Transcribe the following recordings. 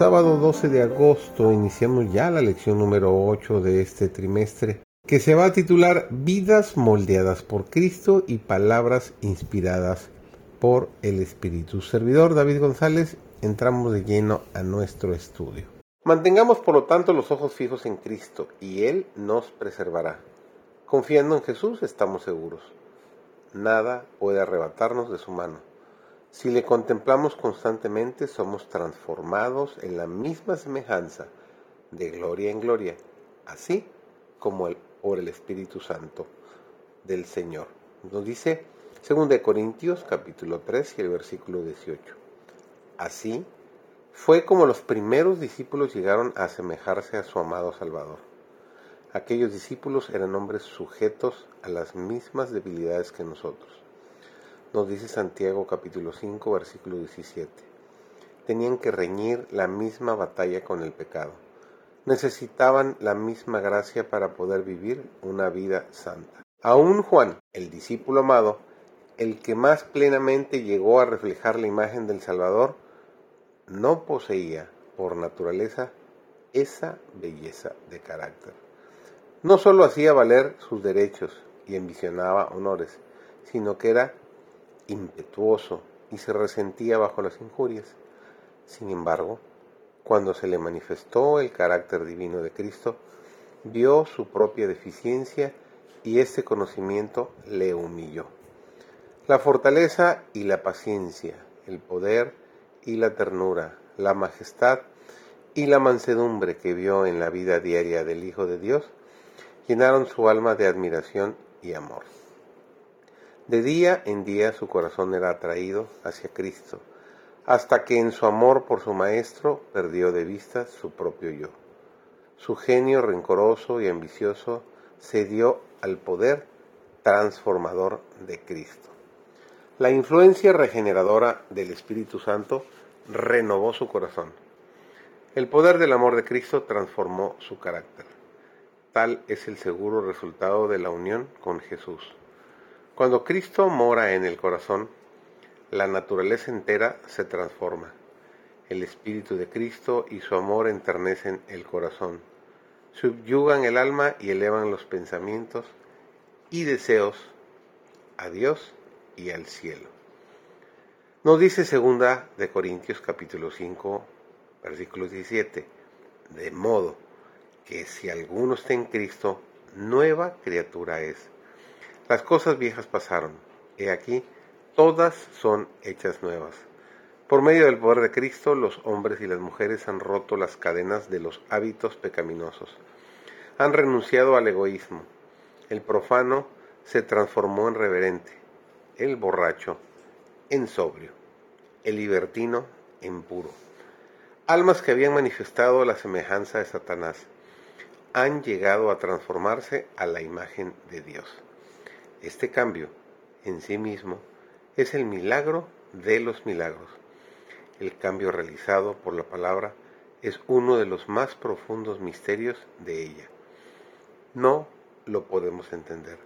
Sábado 12 de agosto iniciamos ya la lección número 8 de este trimestre, que se va a titular Vidas moldeadas por Cristo y palabras inspiradas por el Espíritu. Servidor David González, entramos de lleno a nuestro estudio. Mantengamos por lo tanto los ojos fijos en Cristo y Él nos preservará. Confiando en Jesús estamos seguros. Nada puede arrebatarnos de su mano. Si le contemplamos constantemente, somos transformados en la misma semejanza, de gloria en gloria, así como el, por el Espíritu Santo del Señor. Nos dice 2 Corintios capítulo 3 y el versículo 18. Así fue como los primeros discípulos llegaron a asemejarse a su amado Salvador. Aquellos discípulos eran hombres sujetos a las mismas debilidades que nosotros nos dice Santiago capítulo 5 versículo 17. Tenían que reñir la misma batalla con el pecado. Necesitaban la misma gracia para poder vivir una vida santa. Aún Juan, el discípulo amado, el que más plenamente llegó a reflejar la imagen del Salvador, no poseía por naturaleza esa belleza de carácter. No sólo hacía valer sus derechos y ambicionaba honores, sino que era impetuoso y se resentía bajo las injurias. Sin embargo, cuando se le manifestó el carácter divino de Cristo, vio su propia deficiencia y este conocimiento le humilló. La fortaleza y la paciencia, el poder y la ternura, la majestad y la mansedumbre que vio en la vida diaria del Hijo de Dios, llenaron su alma de admiración y amor. De día en día su corazón era atraído hacia Cristo, hasta que en su amor por su Maestro perdió de vista su propio yo. Su genio rencoroso y ambicioso cedió al poder transformador de Cristo. La influencia regeneradora del Espíritu Santo renovó su corazón. El poder del amor de Cristo transformó su carácter. Tal es el seguro resultado de la unión con Jesús. Cuando Cristo mora en el corazón, la naturaleza entera se transforma. El Espíritu de Cristo y su amor enternecen el corazón, subyugan el alma y elevan los pensamientos y deseos a Dios y al cielo. Nos dice segunda de Corintios capítulo 5, versículo 17, de modo que si alguno está en Cristo, nueva criatura es las cosas viejas pasaron, he aquí, todas son hechas nuevas. Por medio del poder de Cristo, los hombres y las mujeres han roto las cadenas de los hábitos pecaminosos. Han renunciado al egoísmo. El profano se transformó en reverente, el borracho en sobrio, el libertino en puro. Almas que habían manifestado la semejanza de Satanás han llegado a transformarse a la imagen de Dios. Este cambio en sí mismo es el milagro de los milagros. El cambio realizado por la palabra es uno de los más profundos misterios de ella. No lo podemos entender,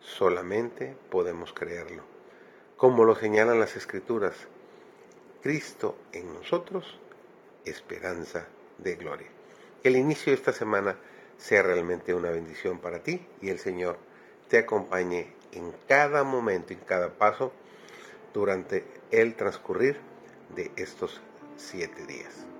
solamente podemos creerlo. Como lo señalan las escrituras, Cristo en nosotros, esperanza de gloria. Que el inicio de esta semana sea realmente una bendición para ti y el Señor te acompañe en cada momento, en cada paso, durante el transcurrir de estos siete días.